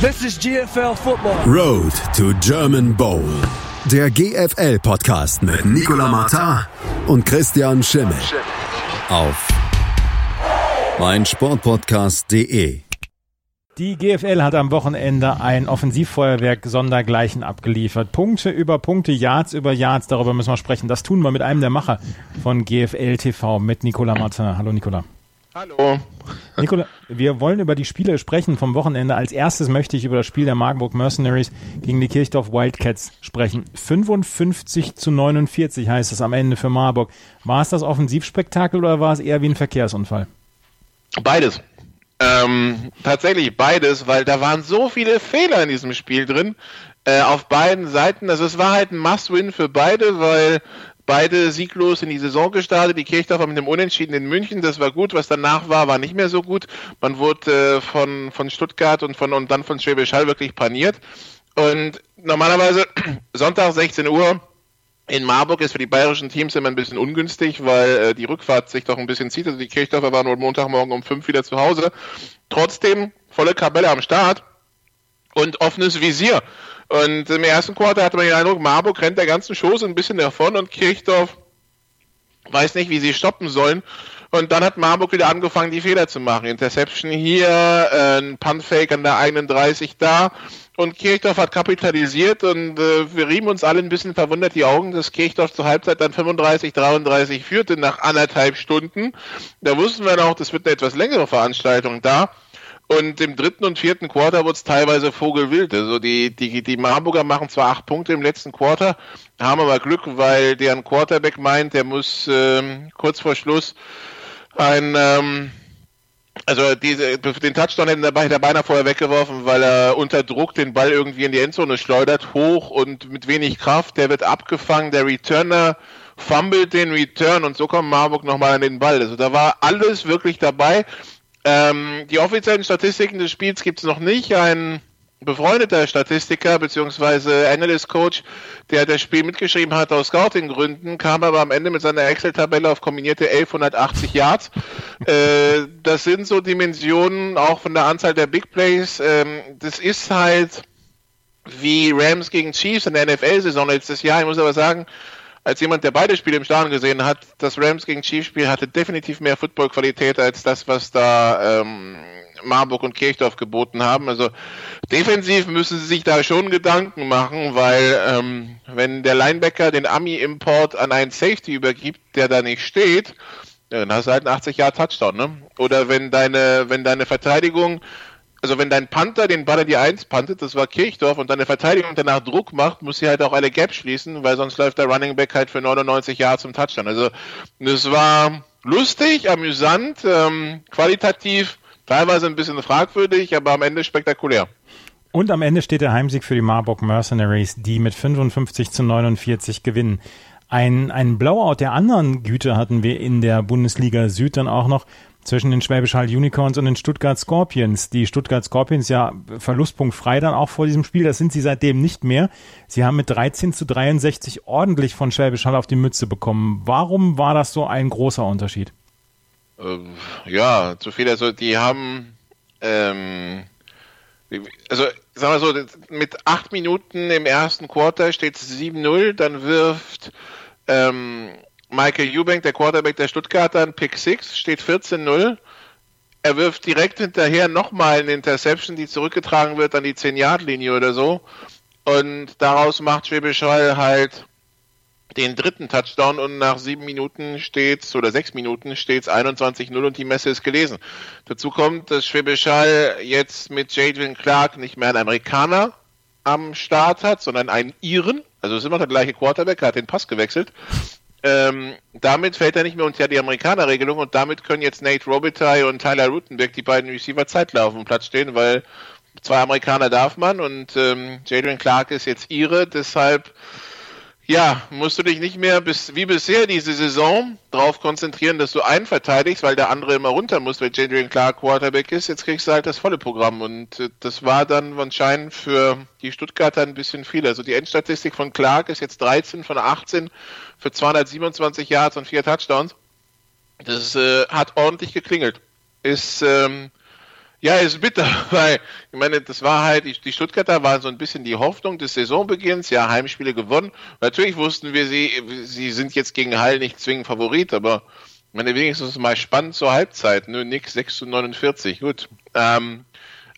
This is GFL Football. Road to German Bowl. Der GFL-Podcast mit Nicola Martin und Christian Schimmel. Auf meinsportpodcast.de. Die GFL hat am Wochenende ein Offensivfeuerwerk sondergleichen abgeliefert. Punkte über Punkte, Yards über Yards, darüber müssen wir sprechen. Das tun wir mit einem der Macher von GFL TV, mit Nicola Martin. Hallo Nicola. Hallo. Nicola, wir wollen über die Spiele sprechen vom Wochenende. Als erstes möchte ich über das Spiel der Marburg Mercenaries gegen die Kirchdorf Wildcats sprechen. 55 zu 49 heißt es am Ende für Marburg. War es das Offensivspektakel oder war es eher wie ein Verkehrsunfall? Beides. Ähm, tatsächlich beides, weil da waren so viele Fehler in diesem Spiel drin. Äh, auf beiden Seiten. Also es war halt ein Must-Win für beide, weil beide sieglos in die Saison gestartet. Die Kirchdorfer mit dem Unentschieden in München, das war gut. Was danach war, war nicht mehr so gut. Man wurde äh, von, von Stuttgart und, von, und dann von Schwäbisch Hall wirklich paniert. Und normalerweise Sonntag 16 Uhr in Marburg ist für die bayerischen Teams immer ein bisschen ungünstig, weil äh, die Rückfahrt sich doch ein bisschen zieht. Also die Kirchdorfer waren nur Montagmorgen um fünf wieder zu Hause. Trotzdem volle Kabelle am Start und offenes Visier. Und im ersten Quartal hatte man den Eindruck, Marburg rennt der ganzen Chose ein bisschen davon und Kirchdorf weiß nicht, wie sie stoppen sollen. Und dann hat Marburg wieder angefangen, die Fehler zu machen. Interception hier, äh, ein Puntfake an der eigenen 30 da. Und Kirchdorf hat kapitalisiert und äh, wir rieben uns alle ein bisschen verwundert die Augen, dass Kirchdorf zur Halbzeit dann 35, 33 führte nach anderthalb Stunden. Da wussten wir noch, das wird eine etwas längere Veranstaltung da. Und im dritten und vierten Quarter wurde es teilweise vogelwild. Also die, die, die Marburger machen zwar acht Punkte im letzten Quarter, haben aber Glück, weil deren Quarterback meint, der muss ähm, kurz vor Schluss ein ähm, also diese, den Touchdown hätten dabei der beinahe vorher weggeworfen, weil er unter Druck den Ball irgendwie in die Endzone schleudert, hoch und mit wenig Kraft. Der wird abgefangen, der Returner fummelt den Return und so kommt Marburg nochmal an den Ball. Also da war alles wirklich dabei. Ähm, die offiziellen Statistiken des Spiels gibt es noch nicht. Ein befreundeter Statistiker bzw. Analyst Coach, der das Spiel mitgeschrieben hat aus Scouting-Gründen, kam aber am Ende mit seiner Excel-Tabelle auf kombinierte 1180 Yards. äh, das sind so Dimensionen auch von der Anzahl der Big Plays. Ähm, das ist halt wie Rams gegen Chiefs in der NFL-Saison letztes Jahr. Ich muss aber sagen, als jemand, der beide Spiele im Stadion gesehen hat, das Rams gegen Chiefs Spiel hatte definitiv mehr Football-Qualität als das, was da ähm, Marburg und Kirchdorf geboten haben. Also defensiv müssen sie sich da schon Gedanken machen, weil ähm, wenn der Linebacker den Ami-Import an einen Safety übergibt, der da nicht steht, dann hast du halt einen 80 Jahre Touchdown, ne? Oder wenn deine, wenn deine Verteidigung, also wenn dein Panther den Ball in die 1 pantet, das war Kirchdorf, und deine Verteidigung danach Druck macht, muss sie halt auch alle Gaps schließen, weil sonst läuft der Running Back halt für 99 Jahre zum Touchdown. Also das war lustig, amüsant, ähm, qualitativ teilweise ein bisschen fragwürdig, aber am Ende spektakulär. Und am Ende steht der Heimsieg für die Marburg Mercenaries, die mit 55 zu 49 gewinnen. Ein, ein Blowout der anderen Güte hatten wir in der Bundesliga Süd dann auch noch zwischen den Schwäbisch Hall Unicorns und den Stuttgart Scorpions. Die Stuttgart Scorpions ja verlustpunktfrei dann auch vor diesem Spiel. Das sind sie seitdem nicht mehr. Sie haben mit 13 zu 63 ordentlich von Schwäbisch Hall auf die Mütze bekommen. Warum war das so ein großer Unterschied? Ähm, ja, zu viel. Also die haben, ähm, also sagen wir so, mit acht Minuten im ersten Quarter steht es 7-0, dann wirft ähm, Michael Eubank, der Quarterback der Stuttgarter, ein Pick 6, steht 14-0. Er wirft direkt hinterher nochmal eine Interception, die zurückgetragen wird an die 10-Yard-Linie oder so. Und daraus macht Schwäbisch halt den dritten Touchdown und nach sieben Minuten steht's oder sechs Minuten steht's 21-0 und die Messe ist gelesen. Dazu kommt, dass Schwäbisch jetzt mit Jadwin Clark nicht mehr einen Amerikaner am Start hat, sondern einen Iren. Also ist immer der gleiche Quarterback, er hat den Pass gewechselt. Ähm, damit fällt er nicht mehr unter die Amerikanerregelung und damit können jetzt Nate Robitaille und Tyler Rutenberg, die beiden Receiver, zeitgleich auf Platz stehen, weil zwei Amerikaner darf man und ähm, Jadwin Clark ist jetzt ihre, deshalb ja, musst du dich nicht mehr bis, wie bisher diese Saison darauf konzentrieren, dass du einen verteidigst, weil der andere immer runter muss, weil Jadrian Clark Quarterback ist. Jetzt kriegst du halt das volle Programm und äh, das war dann anscheinend für die Stuttgarter ein bisschen viel. Also die Endstatistik von Clark ist jetzt 13 von 18 für 227 Yards und vier Touchdowns. Das äh, hat ordentlich geklingelt. Ist ähm, Ja, ist bitter, weil ich meine, das war halt, die, Stuttgarter waren so ein bisschen die Hoffnung des Saisonbeginns, ja, Heimspiele gewonnen. Natürlich wussten wir, sie, sie sind jetzt gegen Hall nicht zwingend Favorit, aber ich meine, wenigstens mal spannend zur Halbzeit, nur nix 6 zu 49, gut. Ähm,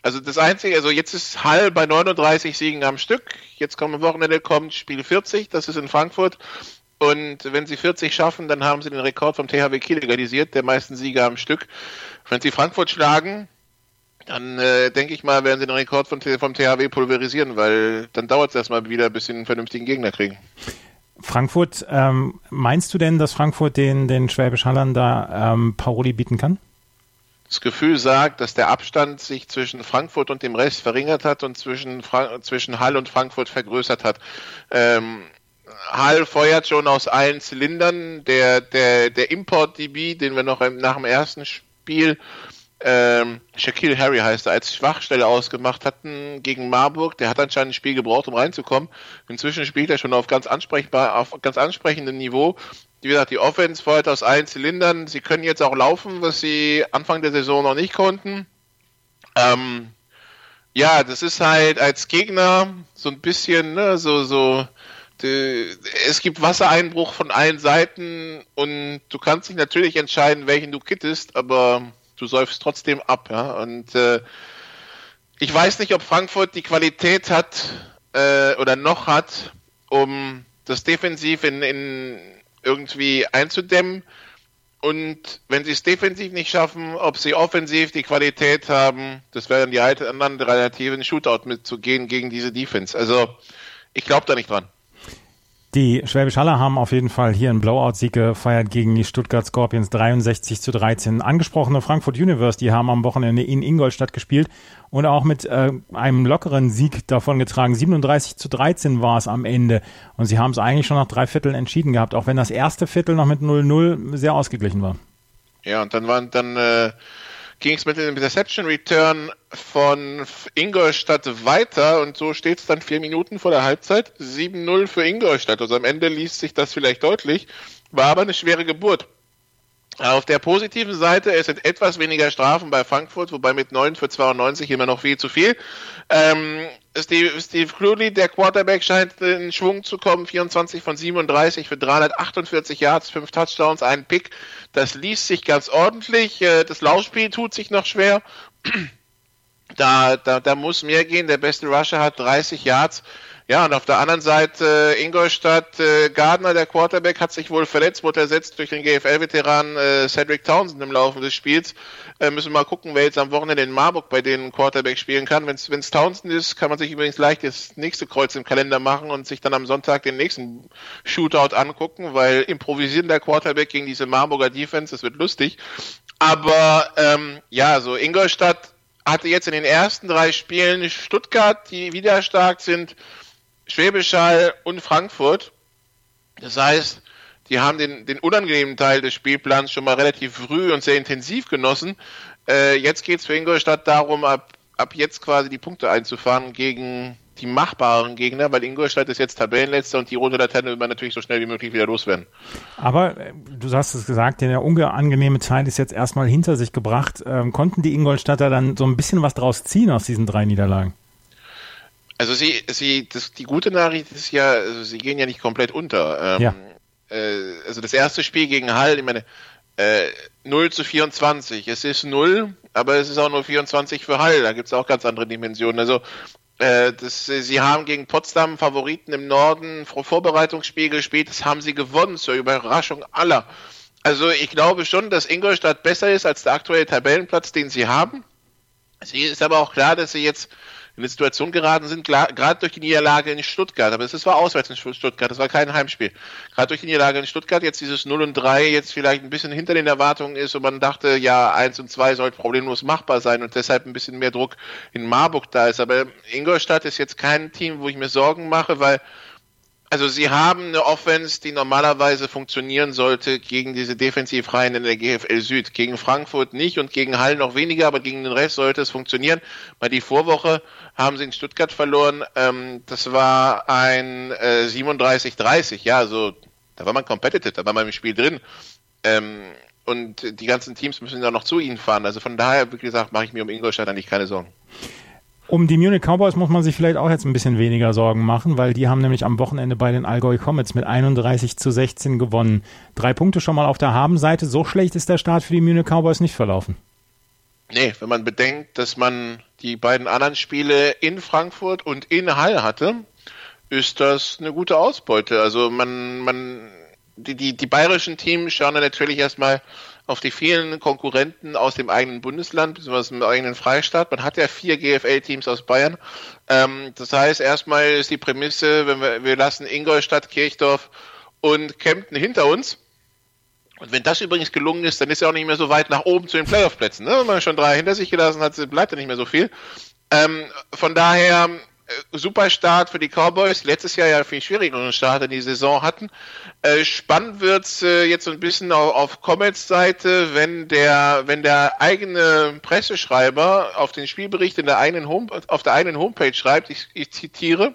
also das Einzige, also jetzt ist Hall bei 39 Siegen am Stück, jetzt kommt am Wochenende kommt Spiel 40, das ist in Frankfurt. Und wenn sie 40 schaffen, dann haben sie den Rekord vom THW Kiel legalisiert, der meisten Sieger am Stück. Wenn sie Frankfurt schlagen, dann äh, denke ich mal, werden sie den Rekord von, vom THW pulverisieren, weil dann dauert es erstmal wieder, bis sie einen vernünftigen Gegner kriegen. Frankfurt, ähm, meinst du denn, dass Frankfurt den, den Schwäbisch Hallern da ähm, Paroli bieten kann? Das Gefühl sagt, dass der Abstand sich zwischen Frankfurt und dem Rest verringert hat und zwischen, Fra zwischen Hall und Frankfurt vergrößert hat. Ähm, Hall feuert schon aus allen Zylindern. Der, der, der Import-DB, den wir noch nach dem ersten Spiel ähm, Shaquille Harry heißt er, als Schwachstelle ausgemacht hatten gegen Marburg. Der hat anscheinend ein Spiel gebraucht, um reinzukommen. Inzwischen spielt er schon auf ganz ansprechbar, auf ganz ansprechendem Niveau. Wie gesagt, die Offense feuert aus allen Zylindern. Sie können jetzt auch laufen, was sie Anfang der Saison noch nicht konnten. Ähm, ja, das ist halt als Gegner so ein bisschen, ne, so, so, die, es gibt Wassereinbruch von allen Seiten und du kannst dich natürlich entscheiden, welchen du kittest, aber du säufst trotzdem ab, ja. Und äh, ich weiß nicht, ob Frankfurt die Qualität hat äh, oder noch hat, um das defensiv in, in irgendwie einzudämmen. Und wenn sie es defensiv nicht schaffen, ob sie offensiv die Qualität haben, das wäre die andere Alternative, einen Shootout mitzugehen gegen diese Defense. Also ich glaube da nicht dran. Die Schwäbisch Haller haben auf jeden Fall hier einen Blowout-Sieg gefeiert gegen die Stuttgart Scorpions 63 zu 13. Angesprochene Frankfurt Universe, die haben am Wochenende in Ingolstadt gespielt und auch mit äh, einem lockeren Sieg davon getragen. 37 zu 13 war es am Ende. Und sie haben es eigentlich schon nach drei Vierteln entschieden gehabt, auch wenn das erste Viertel noch mit 0-0 sehr ausgeglichen war. Ja, und dann waren dann äh, ging es mit dem Interception Return von Ingolstadt weiter und so steht es dann vier Minuten vor der Halbzeit. 7-0 für Ingolstadt. Also am Ende liest sich das vielleicht deutlich, war aber eine schwere Geburt. Auf der positiven Seite, es sind etwas weniger Strafen bei Frankfurt, wobei mit 9 für 92 immer noch viel zu viel. Ähm, Steve, Steve Cluley, der Quarterback, scheint in Schwung zu kommen. 24 von 37 für 348 Yards, 5 Touchdowns, einen Pick. Das liest sich ganz ordentlich. Äh, das Laufspiel tut sich noch schwer. Da, da, da muss mehr gehen. Der beste Rusher hat 30 Yards. Ja, und auf der anderen Seite äh, Ingolstadt, äh, Gardner, der Quarterback, hat sich wohl verletzt, wurde ersetzt durch den GFL-Veteran äh, Cedric Townsend im Laufe des Spiels. Äh, müssen wir mal gucken, wer jetzt am Wochenende in Marburg bei den Quarterback spielen kann. Wenn es Townsend ist, kann man sich übrigens leicht das nächste Kreuz im Kalender machen und sich dann am Sonntag den nächsten Shootout angucken, weil improvisieren der Quarterback gegen diese Marburger Defense, das wird lustig. Aber ähm, ja, so Ingolstadt hatte jetzt in den ersten drei Spielen Stuttgart, die wieder stark sind, Schwäbisch Hall und Frankfurt. Das heißt, die haben den, den unangenehmen Teil des Spielplans schon mal relativ früh und sehr intensiv genossen. Äh, jetzt geht es für Ingolstadt darum, ab, ab jetzt quasi die Punkte einzufahren gegen die machbaren Gegner, weil Ingolstadt ist jetzt Tabellenletzter und die rote Laterne will man natürlich so schnell wie möglich wieder loswerden. Aber äh, du hast es gesagt, der unangenehme Teil ist jetzt erstmal hinter sich gebracht. Ähm, konnten die Ingolstadter dann so ein bisschen was draus ziehen aus diesen drei Niederlagen? Also sie, sie, das, die gute Nachricht ist ja, also sie gehen ja nicht komplett unter. Ähm, ja. Äh, also das erste Spiel gegen Hall, ich meine, äh, 0 zu 24. Es ist 0, aber es ist auch nur 24 für Hall. Da gibt es auch ganz andere Dimensionen. Also äh, das, sie haben gegen Potsdam Favoriten im Norden Vorbereitungsspiel gespielt. Das haben sie gewonnen zur Überraschung aller. Also ich glaube schon, dass Ingolstadt besser ist als der aktuelle Tabellenplatz, den sie haben. Es ist aber auch klar, dass sie jetzt in eine Situation geraten sind, gerade durch die Niederlage in Stuttgart, aber es war auswärts in Stuttgart, das war kein Heimspiel. Gerade durch die Niederlage in Stuttgart, jetzt dieses 0 und 3 jetzt vielleicht ein bisschen hinter den Erwartungen ist und man dachte, ja, 1 und 2 sollte problemlos machbar sein und deshalb ein bisschen mehr Druck in Marburg da ist. Aber Ingolstadt ist jetzt kein Team, wo ich mir Sorgen mache, weil also sie haben eine Offense, die normalerweise funktionieren sollte gegen diese Defensivreihen in der GFL Süd. Gegen Frankfurt nicht und gegen Hall noch weniger, aber gegen den Rest sollte es funktionieren. Bei die Vorwoche haben sie in Stuttgart verloren. Ähm, das war ein äh, 37-30, ja, also da war man competitive, da war man im Spiel drin. Ähm, und die ganzen Teams müssen dann noch zu ihnen fahren. Also von daher, wie gesagt, mache ich mir um Ingolstadt eigentlich keine Sorgen. Um die Munich Cowboys muss man sich vielleicht auch jetzt ein bisschen weniger Sorgen machen, weil die haben nämlich am Wochenende bei den Allgäu Comets mit 31 zu 16 gewonnen. Drei Punkte schon mal auf der Habenseite. So schlecht ist der Start für die Munich Cowboys nicht verlaufen. Nee, wenn man bedenkt, dass man die beiden anderen Spiele in Frankfurt und in Hall hatte, ist das eine gute Ausbeute. Also man, man, die, die, die bayerischen Teams schauen dann natürlich erstmal auf die vielen Konkurrenten aus dem eigenen Bundesland, beziehungsweise dem eigenen Freistaat. Man hat ja vier GFL-Teams aus Bayern. Ähm, das heißt, erstmal ist die Prämisse, wenn wir, wir lassen Ingolstadt, Kirchdorf und Kempten hinter uns. Und wenn das übrigens gelungen ist, dann ist er auch nicht mehr so weit nach oben zu den Playoff-Plätzen. Ne? Wenn man schon drei hinter sich gelassen hat, bleibt ja nicht mehr so viel. Ähm, von daher super Start für die Cowboys, letztes Jahr ja viel schwierigeren Start in die Saison hatten. Äh, spannend wird's äh, jetzt so ein bisschen auf, auf Comets Seite, wenn der, wenn der eigene Presseschreiber auf den Spielbericht in der eigenen Home, auf der eigenen Homepage schreibt, ich, ich zitiere,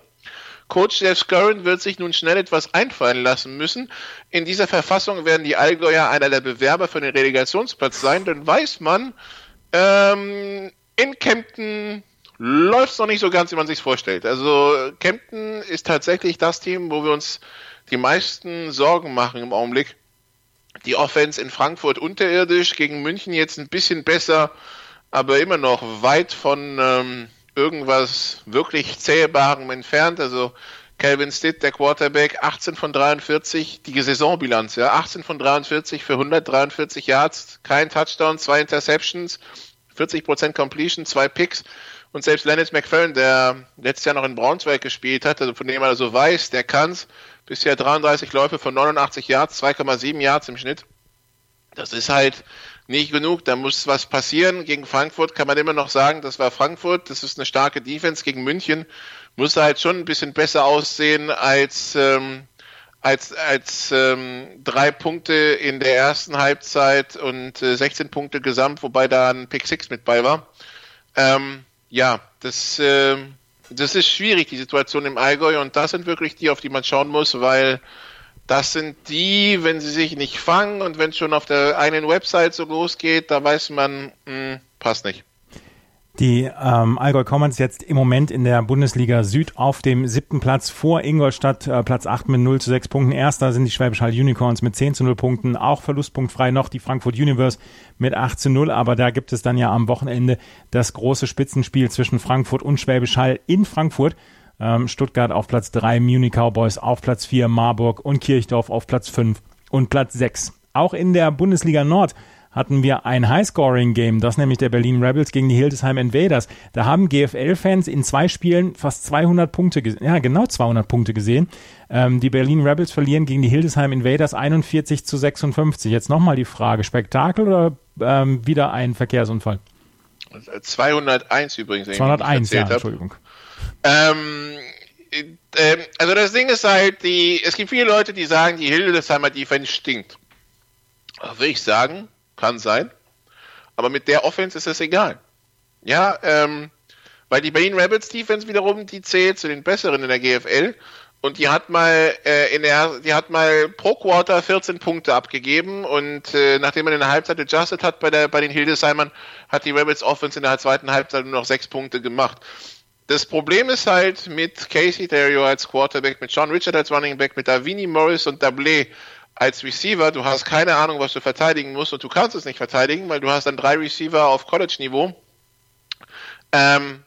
Coach Jeff Scurrin wird sich nun schnell etwas einfallen lassen müssen. In dieser Verfassung werden die Allgäuer einer der Bewerber für den Relegationsplatz sein, dann weiß man, ähm, in Kempten läuft es noch nicht so ganz, wie man sich vorstellt. Also Kempten ist tatsächlich das Team, wo wir uns die meisten Sorgen machen im Augenblick. Die Offense in Frankfurt unterirdisch, gegen München jetzt ein bisschen besser, aber immer noch weit von ähm, irgendwas wirklich Zählbarem entfernt. Also Calvin Stitt, der Quarterback, 18 von 43, die Saisonbilanz, ja, 18 von 43 für 143 Yards, kein Touchdown, zwei Interceptions, 40% Completion, zwei Picks. Und selbst Lennis McFerrin, der letztes Jahr noch in Braunschweig gespielt hat, also von dem er so weiß, der kann's. Bisher 33 Läufe von 89 Yards, 2,7 Yards im Schnitt. Das ist halt nicht genug. Da muss was passieren. Gegen Frankfurt kann man immer noch sagen, das war Frankfurt. Das ist eine starke Defense. Gegen München muss er halt schon ein bisschen besser aussehen als, ähm, als, als ähm, drei Punkte in der ersten Halbzeit und äh, 16 Punkte gesamt, wobei da ein Pick Six mit bei war. Ähm, ja, das, äh, das ist schwierig, die Situation im Allgäu und das sind wirklich die, auf die man schauen muss, weil das sind die, wenn sie sich nicht fangen und wenn es schon auf der einen Website so losgeht, da weiß man, mh, hm, passt nicht. Die ähm, Allgäu Comets jetzt im Moment in der Bundesliga Süd auf dem siebten Platz vor Ingolstadt, äh, Platz 8 mit 0 zu 6 Punkten. Erster sind die Schwäbisch Hall Unicorns mit 10 zu 0 Punkten, auch verlustpunktfrei noch die Frankfurt Universe mit 8 zu 0, aber da gibt es dann ja am Wochenende das große Spitzenspiel zwischen Frankfurt und Schwäbisch Hall in Frankfurt. Ähm, Stuttgart auf Platz 3, Munich Cowboys auf Platz 4, Marburg und Kirchdorf auf Platz 5 und Platz 6. Auch in der Bundesliga Nord hatten wir ein High-Scoring-Game, das nämlich der Berlin Rebels gegen die Hildesheim Invaders. Da haben GFL-Fans in zwei Spielen fast 200 Punkte, ja genau 200 Punkte gesehen. Ähm, die Berlin Rebels verlieren gegen die Hildesheim Invaders 41 zu 56. Jetzt nochmal die Frage, Spektakel oder ähm, wieder ein Verkehrsunfall? 201 übrigens. 201, ja, Entschuldigung. Ähm, äh, also das Ding ist halt, die, es gibt viele Leute, die sagen, die Hildesheimer Defense stinkt. Will ich sagen, kann sein. Aber mit der Offense ist es egal. Ja, ähm, weil die Berlin Rebels Defense wiederum, die zählt zu den besseren in der GFL. Und die hat mal äh, in der, die hat mal pro Quarter 14 Punkte abgegeben und äh, nachdem man in der Halbzeit adjusted hat bei der bei den Hildesheimern, hat die Rebels Offense in der zweiten Halbzeit nur noch sechs Punkte gemacht. Das Problem ist halt mit Casey Terrio als Quarterback, mit Sean Richard als Running Back, mit Davini Morris und Dablé als Receiver, du hast keine Ahnung, was du verteidigen musst und du kannst es nicht verteidigen, weil du hast dann drei Receiver auf College-Niveau. Ähm,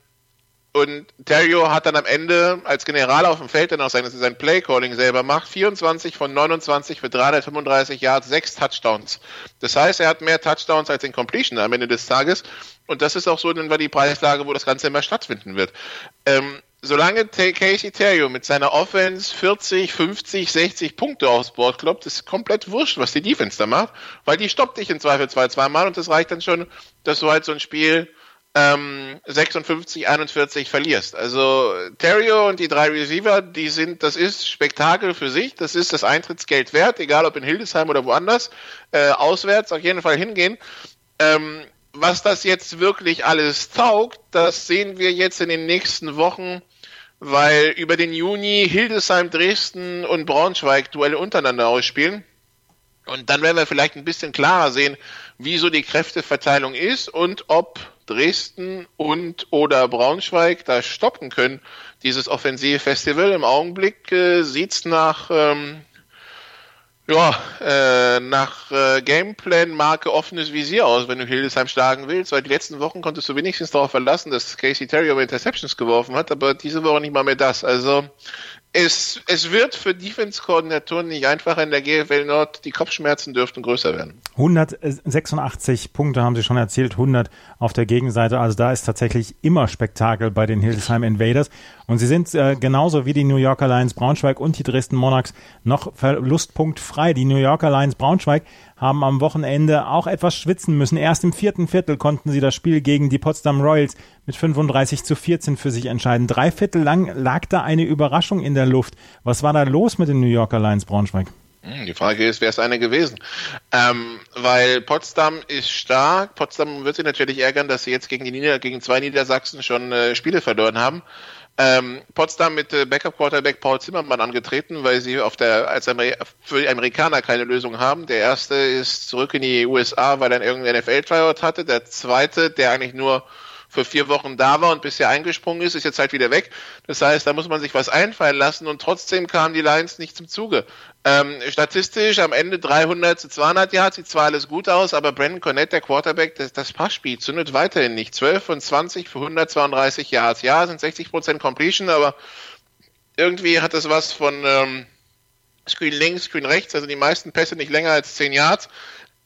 und Terrio hat dann am Ende als General auf dem Feld dann auch sein, sein Play-Calling selber macht, 24 von 29 für 335 Yards, 6 Touchdowns. Das heißt, er hat mehr Touchdowns als in Completion am Ende des Tages. Und das ist auch so dann war die Preislage, wo das Ganze immer stattfinden wird. Ähm, solange Casey Terrio mit seiner Offense 40, 50, 60 Punkte aufs Board kloppt, ist komplett wurscht, was die Defense da macht, weil die stoppt dich in Zweifel zwei, zweimal und das reicht dann schon, dass du halt so ein Spiel ähm, 56, 41 verlierst. Also Terrio und die drei Receiver, die sind, das ist Spektakel für sich, das ist das Eintrittsgeld wert, egal ob in Hildesheim oder woanders, äh, auswärts auf jeden Fall hingehen. Ähm, was das jetzt wirklich alles taugt, das sehen wir jetzt in den nächsten Wochen, weil über den Juni Hildesheim, Dresden und Braunschweig Duelle untereinander ausspielen. Und dann werden wir vielleicht ein bisschen klarer sehen, wie so die Kräfteverteilung ist und ob Dresden und oder Braunschweig da stoppen können, dieses Offensivfestival. Im Augenblick äh, sieht's nach ähm, ja, äh, nach äh, Gameplan-Marke offenes Visier aus, wenn du Hildesheim schlagen willst, weil die letzten Wochen konntest du wenigstens darauf verlassen, dass Casey Terry über Interceptions geworfen hat, aber diese Woche nicht mal mehr das. Also es, es wird für Defense-Koordinatoren nicht einfacher in der GFL Nord. Die Kopfschmerzen dürften größer werden. 186 Punkte haben Sie schon erzählt, 100 auf der Gegenseite. Also da ist tatsächlich immer Spektakel bei den Hildesheim Invaders. Und sie sind äh, genauso wie die New Yorker Lions Braunschweig und die Dresden Monarchs noch verlustpunktfrei. Die New Yorker Lions Braunschweig haben am Wochenende auch etwas schwitzen müssen. Erst im vierten Viertel konnten sie das Spiel gegen die Potsdam Royals mit 35 zu 14 für sich entscheiden. Drei Viertel lang lag da eine Überraschung in der Luft. Was war da los mit den New Yorker Lions Braunschweig? Hm, die Frage ist, wer ist eine gewesen? Ähm, weil Potsdam ist stark. Potsdam wird sich natürlich ärgern, dass sie jetzt gegen, die Nieder gegen zwei Niedersachsen schon äh, Spiele verloren haben. Ähm, Potsdam mit äh, Backup-Quarterback Paul Zimmermann angetreten, weil sie auf der, als Amer für die Amerikaner keine Lösung haben. Der erste ist zurück in die USA, weil er irgendein NFL-Tryout hatte. Der zweite, der eigentlich nur für vier Wochen da war und bisher eingesprungen ist, ist jetzt halt wieder weg. Das heißt, da muss man sich was einfallen lassen und trotzdem kamen die Lions nicht zum Zuge. Ähm, statistisch am Ende 300 zu 200 Yards, sieht zwar alles gut aus, aber Brandon Cornett, der Quarterback, das, das Passspiel zündet weiterhin nicht. 12 von 20 für 132 Yards. Ja, sind 60 Prozent Completion, aber irgendwie hat das was von ähm, Screen links, Screen rechts, also die meisten Pässe nicht länger als 10 Yards.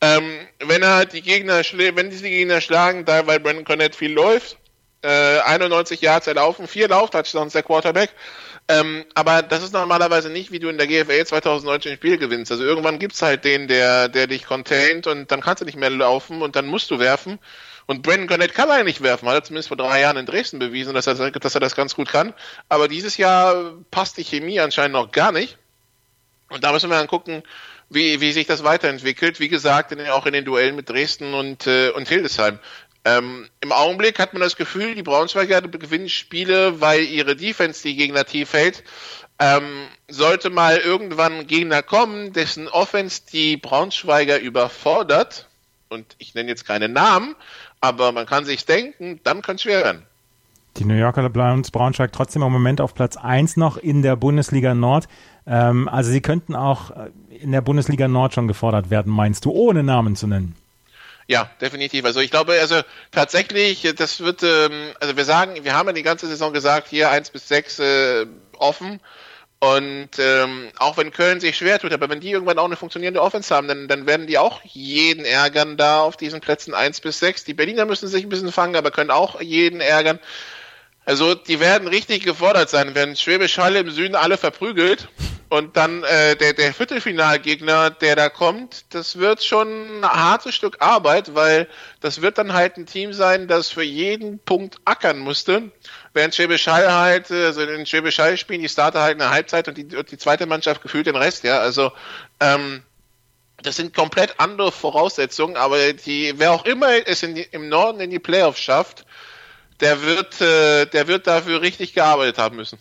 Ähm, wenn er die Gegner, wenn diese Gegner schlagen, da weil Brandon Cornett viel läuft, äh, 91 Yards erlaufen, vier Lauftouchdowns der Quarterback. Ähm, aber das ist normalerweise nicht, wie du in der GFL 2019 ein Spiel gewinnst. Also irgendwann gibt's halt den, der, der dich containt und dann kannst du nicht mehr laufen und dann musst du werfen. Und Brandon Cornett kann eigentlich werfen, hat er zumindest vor drei Jahren in Dresden bewiesen, dass er, dass er das ganz gut kann. Aber dieses Jahr passt die Chemie anscheinend noch gar nicht. Und da müssen wir dann gucken, wie, wie sich das weiterentwickelt. Wie gesagt, in auch in den Duellen mit Dresden und, äh, und Hildesheim. Ähm, Im Augenblick hat man das Gefühl, die Braunschweiger gewinnen Spiele, weil ihre Defense die Gegner tief hält. Ähm, sollte mal irgendwann ein Gegner kommen, dessen Offense die Braunschweiger überfordert, und ich nenne jetzt keine Namen, aber man kann sich denken, dann kann es schwer werden. Die New Yorker Lions Braunschweig trotzdem im Moment auf Platz 1 noch in der Bundesliga Nord. Ähm, also sie könnten auch äh, in der Bundesliga Nord schon gefordert werden, meinst du, ohne Namen zu nennen? Ja, definitiv. Also ich glaube, also tatsächlich, das wird, ähm, also wir sagen, wir haben ja die ganze Saison gesagt, hier eins bis sechs äh, offen. Und ähm, auch wenn Köln sich schwer tut, aber wenn die irgendwann auch eine funktionierende Offense haben, dann, dann werden die auch jeden ärgern da auf diesen Plätzen eins bis sechs. Die Berliner müssen sich ein bisschen fangen, aber können auch jeden ärgern. Also die werden richtig gefordert sein, wenn Schwäbisch Hall im Süden alle verprügelt und dann äh, der, der Viertelfinalgegner, der da kommt, das wird schon ein hartes Stück Arbeit, weil das wird dann halt ein Team sein, das für jeden Punkt ackern musste. Während Schwäbisch Hall halt, also in Schwäbisch Hall spielen die Starter halt eine Halbzeit und die, und die zweite Mannschaft gefühlt den Rest, ja. Also ähm, das sind komplett andere Voraussetzungen, aber die, wer auch immer es in die, im Norden in die Playoffs schafft, der wird, äh, der wird dafür richtig gearbeitet haben müssen.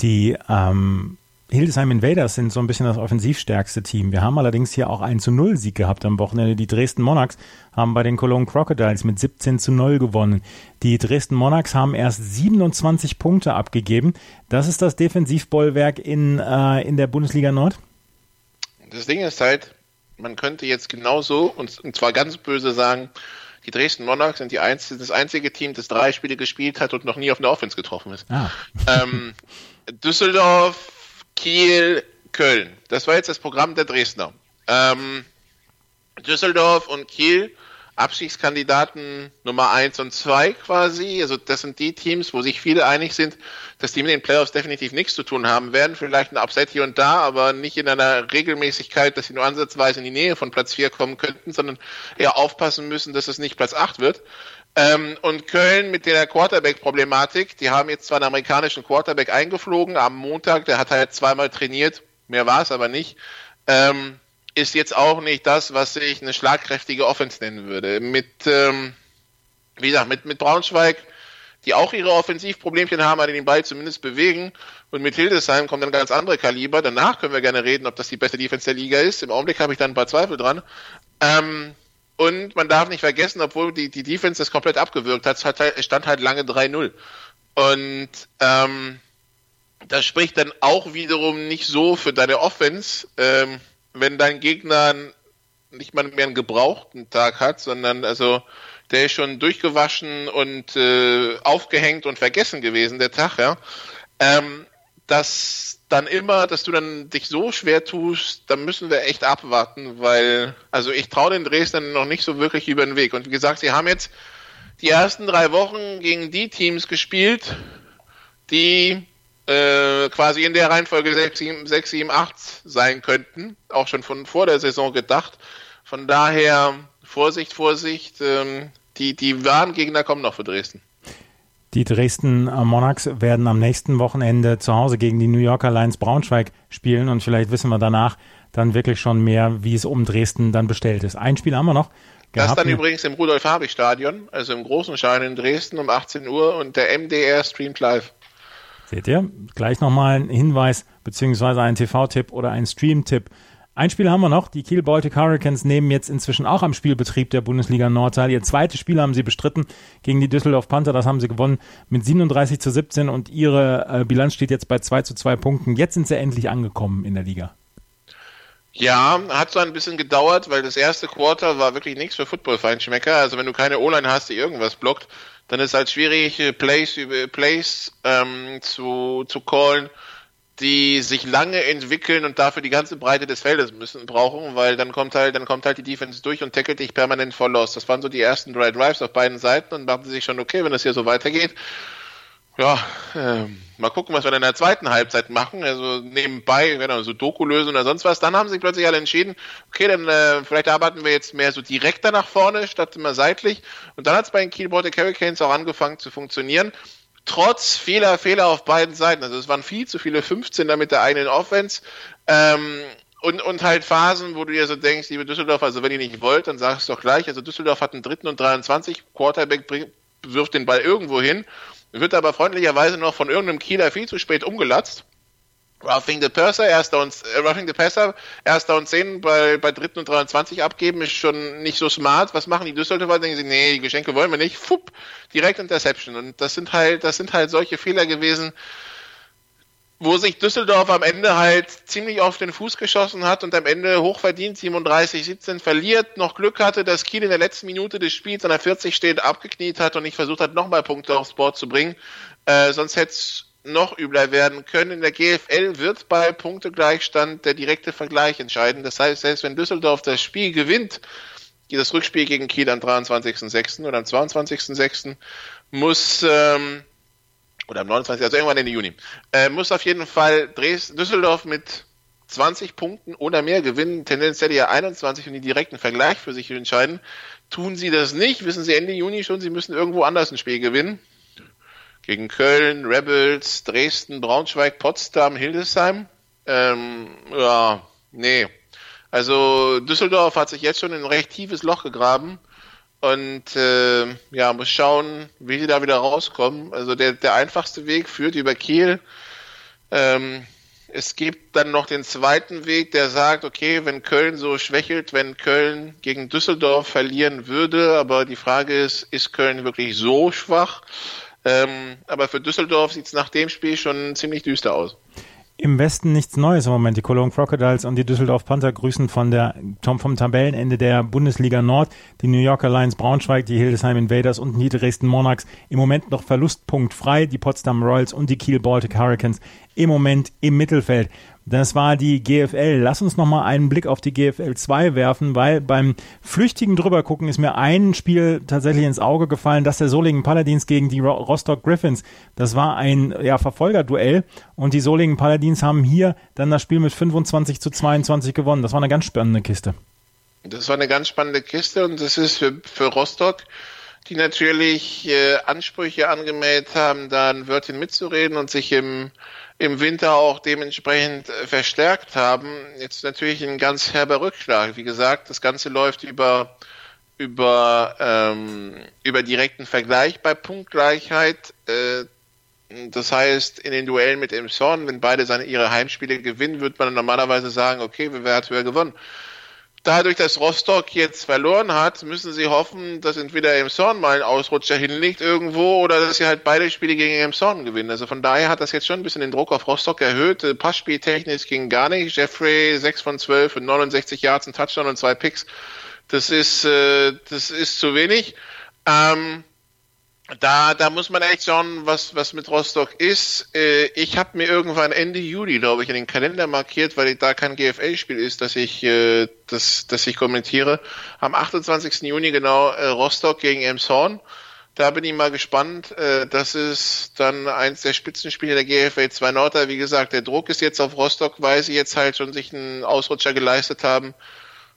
Die ähm, Hildesheim Invaders sind so ein bisschen das offensivstärkste Team. Wir haben allerdings hier auch einen zu Null Sieg gehabt am Wochenende. Die Dresden Monarchs haben bei den Cologne Crocodiles mit 17 zu 0 gewonnen. Die Dresden Monarchs haben erst 27 Punkte abgegeben. Das ist das Defensivbollwerk in, äh, in der Bundesliga Nord? Das Ding ist halt, man könnte jetzt genauso und, und zwar ganz böse sagen, die Dresden Monarchs sind einzige, das einzige Team, das drei Spiele gespielt hat und noch nie auf eine Offense getroffen ist. Ah. Ähm, Düsseldorf, Kiel, Köln. Das war jetzt das Programm der Dresdner. Ähm, Düsseldorf und Kiel Abstiegskandidaten Nummer eins und zwei quasi. Also das sind die Teams, wo sich viele einig sind, dass die mit den Playoffs definitiv nichts zu tun haben werden. Vielleicht ein Upset hier und da, aber nicht in einer Regelmäßigkeit, dass sie nur ansatzweise in die Nähe von Platz vier kommen könnten, sondern eher aufpassen müssen, dass es nicht Platz acht wird. Ähm, und Köln mit der Quarterback-Problematik, die haben jetzt zwar einen amerikanischen Quarterback eingeflogen am Montag, der hat halt zweimal trainiert, mehr war es aber nicht. Ähm, ist jetzt auch nicht das, was ich eine schlagkräftige Offense nennen würde. Mit, ähm, wie gesagt, mit, mit Braunschweig, die auch ihre Offensivproblemchen haben, aber den Ball zumindest bewegen. Und mit Hildesheim kommt dann ganz andere Kaliber. Danach können wir gerne reden, ob das die beste Defense der Liga ist. Im Augenblick habe ich da ein paar Zweifel dran. Ähm, und man darf nicht vergessen, obwohl die, die Defense das komplett abgewürgt hat, es stand halt lange 3-0. Und ähm, das spricht dann auch wiederum nicht so für deine Offense, ähm, wenn dein Gegner nicht mal mehr einen gebrauchten Tag hat, sondern also der ist schon durchgewaschen und äh, aufgehängt und vergessen gewesen, der Tag, ja. Ähm, dass dann immer, dass du dann dich so schwer tust, dann müssen wir echt abwarten, weil, also ich traue den Dresdern noch nicht so wirklich über den Weg. Und wie gesagt, sie haben jetzt die ersten drei Wochen gegen die Teams gespielt, die äh, quasi in der Reihenfolge 6, 7, 6, 7, 8 sein könnten, auch schon von vor der Saison gedacht. Von daher Vorsicht, Vorsicht, ähm, die, die wahren Gegner kommen noch für Dresden. Die Dresden Monarchs werden am nächsten Wochenende zu Hause gegen die New Yorker Lions Braunschweig spielen und vielleicht wissen wir danach dann wirklich schon mehr, wie es um Dresden dann bestellt ist. Ein Spiel haben wir noch. Gehabt. Das dann übrigens im Rudolf-Habich-Stadion, also im großen Schein in Dresden um 18 Uhr und der MDR streamt live. Seht ihr? Gleich nochmal ein Hinweis beziehungsweise ein TV-Tipp oder ein Stream-Tipp ein Spiel haben wir noch. Die Kiel Baltic Hurricanes nehmen jetzt inzwischen auch am Spielbetrieb der Bundesliga Nordteil. Ihr zweites Spiel haben sie bestritten gegen die Düsseldorf Panther. Das haben sie gewonnen mit 37 zu 17 und ihre äh, Bilanz steht jetzt bei 2 zu 2 Punkten. Jetzt sind sie endlich angekommen in der Liga. Ja, hat so ein bisschen gedauert, weil das erste Quarter war wirklich nichts für Football-Feinschmecker. Also wenn du keine O-Line hast, die irgendwas blockt, dann ist es halt schwierig, Plays, Plays ähm, zu, zu callen die sich lange entwickeln und dafür die ganze Breite des Feldes müssen brauchen, weil dann kommt halt, dann kommt halt die Defense durch und tackelt dich permanent voll los. Das waren so die ersten drei Drives auf beiden Seiten und dachten sich schon, okay, wenn das hier so weitergeht, ja, äh, mal gucken, was wir dann in der zweiten Halbzeit machen. Also nebenbei, genau, so Doku lösen oder sonst was. Dann haben sie plötzlich alle entschieden, okay, dann äh, vielleicht arbeiten wir jetzt mehr so direkter nach vorne statt immer seitlich. Und dann hat es bei den Kiel Baltic Hurricanes auch angefangen zu funktionieren trotz Fehler, Fehler auf beiden Seiten. Also es waren viel zu viele 15er mit der eigenen Offense. Ähm, und, und halt Phasen, wo du dir so denkst, liebe Düsseldorf, also wenn ihr nicht wollt, dann sagst du doch gleich. Also Düsseldorf hat einen dritten und 23, Quarterback bringt, wirft den Ball irgendwo hin, wird aber freundlicherweise noch von irgendeinem Kieler viel zu spät umgelatzt. Roughing the Passer, erster und, äh, Roughing the Passer, erster und zehn bei, bei dritten und 23 abgeben, ist schon nicht so smart. Was machen die Düsseldorfer? Denken sie, nee, die Geschenke wollen wir nicht. Fupp, direkt Interception. Und das sind halt, das sind halt solche Fehler gewesen, wo sich Düsseldorf am Ende halt ziemlich auf den Fuß geschossen hat und am Ende hochverdient 37-17 verliert, noch Glück hatte, dass Kiel in der letzten Minute des Spiels an der 40 stehend abgekniet hat und nicht versucht hat, nochmal Punkte aufs Board zu bringen. Äh, sonst hätte es noch übler werden können. In der GFL wird bei Punktegleichstand der direkte Vergleich entscheiden. Das heißt, selbst wenn Düsseldorf das Spiel gewinnt, das Rückspiel gegen Kiel am 23.06. oder am 22.06. muss, ähm, oder am 29. also irgendwann Ende Juni, äh, muss auf jeden Fall Dresden, Düsseldorf mit 20 Punkten oder mehr gewinnen, tendenziell ja 21 und den direkten Vergleich für sich entscheiden. Tun sie das nicht, wissen sie Ende Juni schon, sie müssen irgendwo anders ein Spiel gewinnen gegen Köln, Rebels, Dresden, Braunschweig, Potsdam, Hildesheim. Ähm, ja, nee. Also Düsseldorf hat sich jetzt schon in ein recht tiefes Loch gegraben und äh, ja, muss schauen, wie sie da wieder rauskommen. Also der, der einfachste Weg führt über Kiel. Ähm, es gibt dann noch den zweiten Weg, der sagt, okay, wenn Köln so schwächelt, wenn Köln gegen Düsseldorf verlieren würde, aber die Frage ist, ist Köln wirklich so schwach? Ähm, aber für Düsseldorf sieht es nach dem Spiel schon ziemlich düster aus. Im Westen nichts Neues im Moment. Die Cologne Crocodiles und die Düsseldorf Panther grüßen von der, vom Tabellenende der Bundesliga Nord. Die New Yorker Lions Braunschweig, die Hildesheim Invaders und die Dresden Monarchs im Moment noch verlustpunktfrei. Die Potsdam Royals und die Kiel Baltic Hurricanes im Moment im Mittelfeld. Das war die GFL. Lass uns noch mal einen Blick auf die GFL 2 werfen, weil beim flüchtigen drübergucken ist mir ein Spiel tatsächlich ins Auge gefallen, das der Solingen Paladins gegen die Rostock Griffins. Das war ein ja, Verfolgerduell und die Solingen Paladins haben hier dann das Spiel mit 25 zu 22 gewonnen. Das war eine ganz spannende Kiste. Das war eine ganz spannende Kiste und das ist für, für Rostock die natürlich äh, Ansprüche angemeldet haben, da ein Wörtchen mitzureden und sich im im Winter auch dementsprechend äh, verstärkt haben. Jetzt natürlich ein ganz herber Rückschlag. Wie gesagt, das Ganze läuft über über, ähm, über direkten Vergleich bei Punktgleichheit. Äh, das heißt, in den Duellen mit Emshorn, wenn beide seine, ihre Heimspiele gewinnen, wird man normalerweise sagen, okay, wer hat höher gewonnen? Dadurch, dass Rostock jetzt verloren hat, müssen sie hoffen, dass entweder Emshorn mal einen Ausrutscher hinlegt irgendwo oder dass sie halt beide Spiele gegen Emshorn gewinnen. Also von daher hat das jetzt schon ein bisschen den Druck auf Rostock erhöht. Passspieltechnisch ging gar nicht. Jeffrey 6 von 12 und 69 Yards, ein Touchdown und zwei Picks. Das ist, äh, das ist zu wenig. Ähm, da, da muss man echt schauen, was, was mit Rostock ist. Äh, ich habe mir irgendwann Ende Juli, glaube ich, in den Kalender markiert, weil da kein GFL-Spiel ist, dass ich, äh, das, dass ich kommentiere. Am 28. Juni genau äh, Rostock gegen Elmshorn. Da bin ich mal gespannt. Äh, das ist dann eins der Spitzenspiele der GFL 2 Nord. Wie gesagt, der Druck ist jetzt auf Rostock, weil sie jetzt halt schon sich einen Ausrutscher geleistet haben.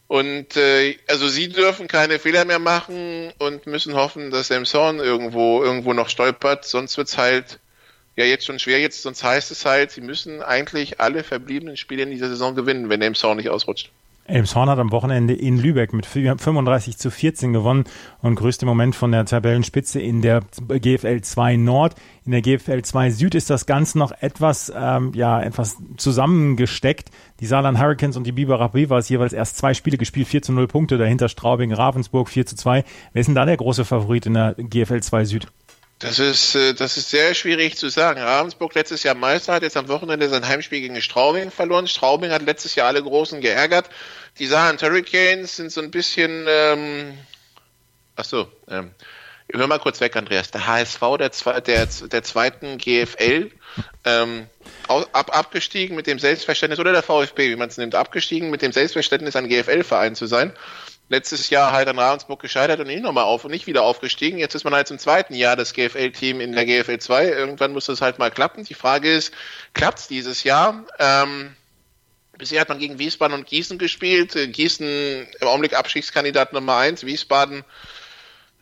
Und äh, also sie dürfen keine Fehler mehr machen und müssen hoffen, dass Samson irgendwo irgendwo noch stolpert, sonst wird's halt ja jetzt schon schwer. Jetzt sonst heißt es halt, sie müssen eigentlich alle verbliebenen Spiele in dieser Saison gewinnen, wenn Samson nicht ausrutscht. Elmshorn hat am Wochenende in Lübeck mit 35 zu 14 gewonnen und größte Moment von der Tabellenspitze in der GFL 2 Nord. In der GFL 2 Süd ist das Ganze noch etwas, ähm, ja, etwas zusammengesteckt. Die Saarland Hurricanes und die Biberach Beavers jeweils erst zwei Spiele gespielt, 4 zu 0 Punkte, dahinter Straubing, Ravensburg 4 zu 2. Wer ist denn da der große Favorit in der GFL 2 Süd? Das ist, äh, das ist sehr schwierig zu sagen. Ravensburg letztes Jahr Meister hat jetzt am Wochenende sein Heimspiel gegen Straubing verloren. Straubing hat letztes Jahr alle Großen geärgert. Die Saarland Hurricanes sind so ein bisschen, ähm, ach so, ähm, hör mal kurz weg, Andreas. Der HSV der, der, der zweiten GFL, ähm, ab, abgestiegen mit dem Selbstverständnis, oder der VfB, wie man es nimmt, abgestiegen mit dem Selbstverständnis, ein GFL-Verein zu sein letztes Jahr halt an Ravensburg gescheitert und nicht nochmal auf und nicht wieder aufgestiegen. Jetzt ist man halt im zweiten Jahr das GFL-Team in der GFL 2. Irgendwann muss das halt mal klappen. Die Frage ist, klappt's dieses Jahr? Ähm, bisher hat man gegen Wiesbaden und Gießen gespielt. Gießen im Augenblick Abschiedskandidat Nummer eins. Wiesbaden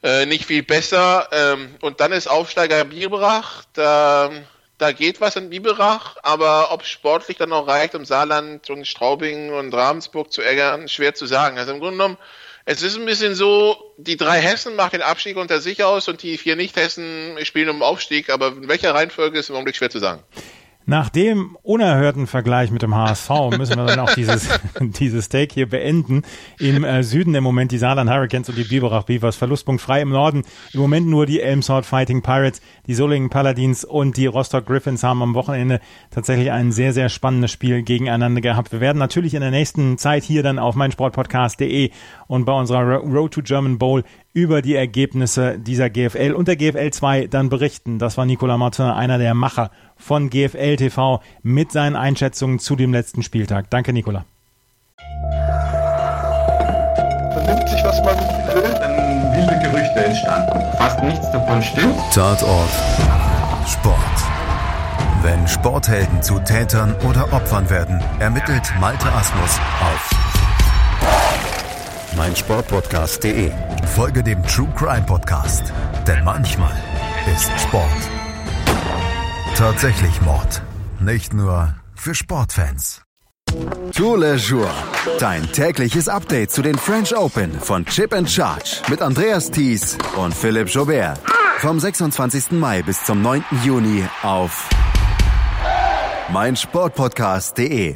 äh, nicht viel besser. Ähm, und dann ist Aufsteiger Biberach. Da da geht was in Biberach, aber ob sportlich dann noch reicht, um Saarland und Straubing und Ravensburg zu ärgern, schwer zu sagen. Also im Grunde genommen, es ist ein bisschen so, die drei Hessen machen den Abstieg unter sich aus und die vier Nicht-Hessen spielen um Aufstieg, aber in welcher Reihenfolge ist im Augenblick schwer zu sagen. Nach dem unerhörten Vergleich mit dem HSV müssen wir dann auch dieses, dieses Take hier beenden. Im äh, Süden im Moment die Saarland Hurricanes und die Biberach Beavers. Verlustpunkt frei im Norden. Im Moment nur die Elmshorn Fighting Pirates, die Solingen Paladins und die Rostock Griffins haben am Wochenende tatsächlich ein sehr, sehr spannendes Spiel gegeneinander gehabt. Wir werden natürlich in der nächsten Zeit hier dann auf meinsportpodcast.de und bei unserer Road to German Bowl über die Ergebnisse dieser GFL und der GFL 2 dann berichten. Das war Nicolas Martin, einer der Macher von GFL TV mit seinen Einschätzungen zu dem letzten Spieltag. Danke, Nicola. Vernimmt sich, was man will, dann wilde Gerüchte entstanden. Fast nichts davon stimmt. Tatort. Sport. Wenn Sporthelden zu Tätern oder Opfern werden, ermittelt Malte Asmus auf meinsportpodcast.de. Folge dem True Crime Podcast, denn manchmal ist Sport tatsächlich Mord. Nicht nur für Sportfans. Tour Le Jour. Dein tägliches Update zu den French Open von Chip and Charge mit Andreas Thies und Philipp Jobert. Vom 26. Mai bis zum 9. Juni auf meinsportpodcast.de.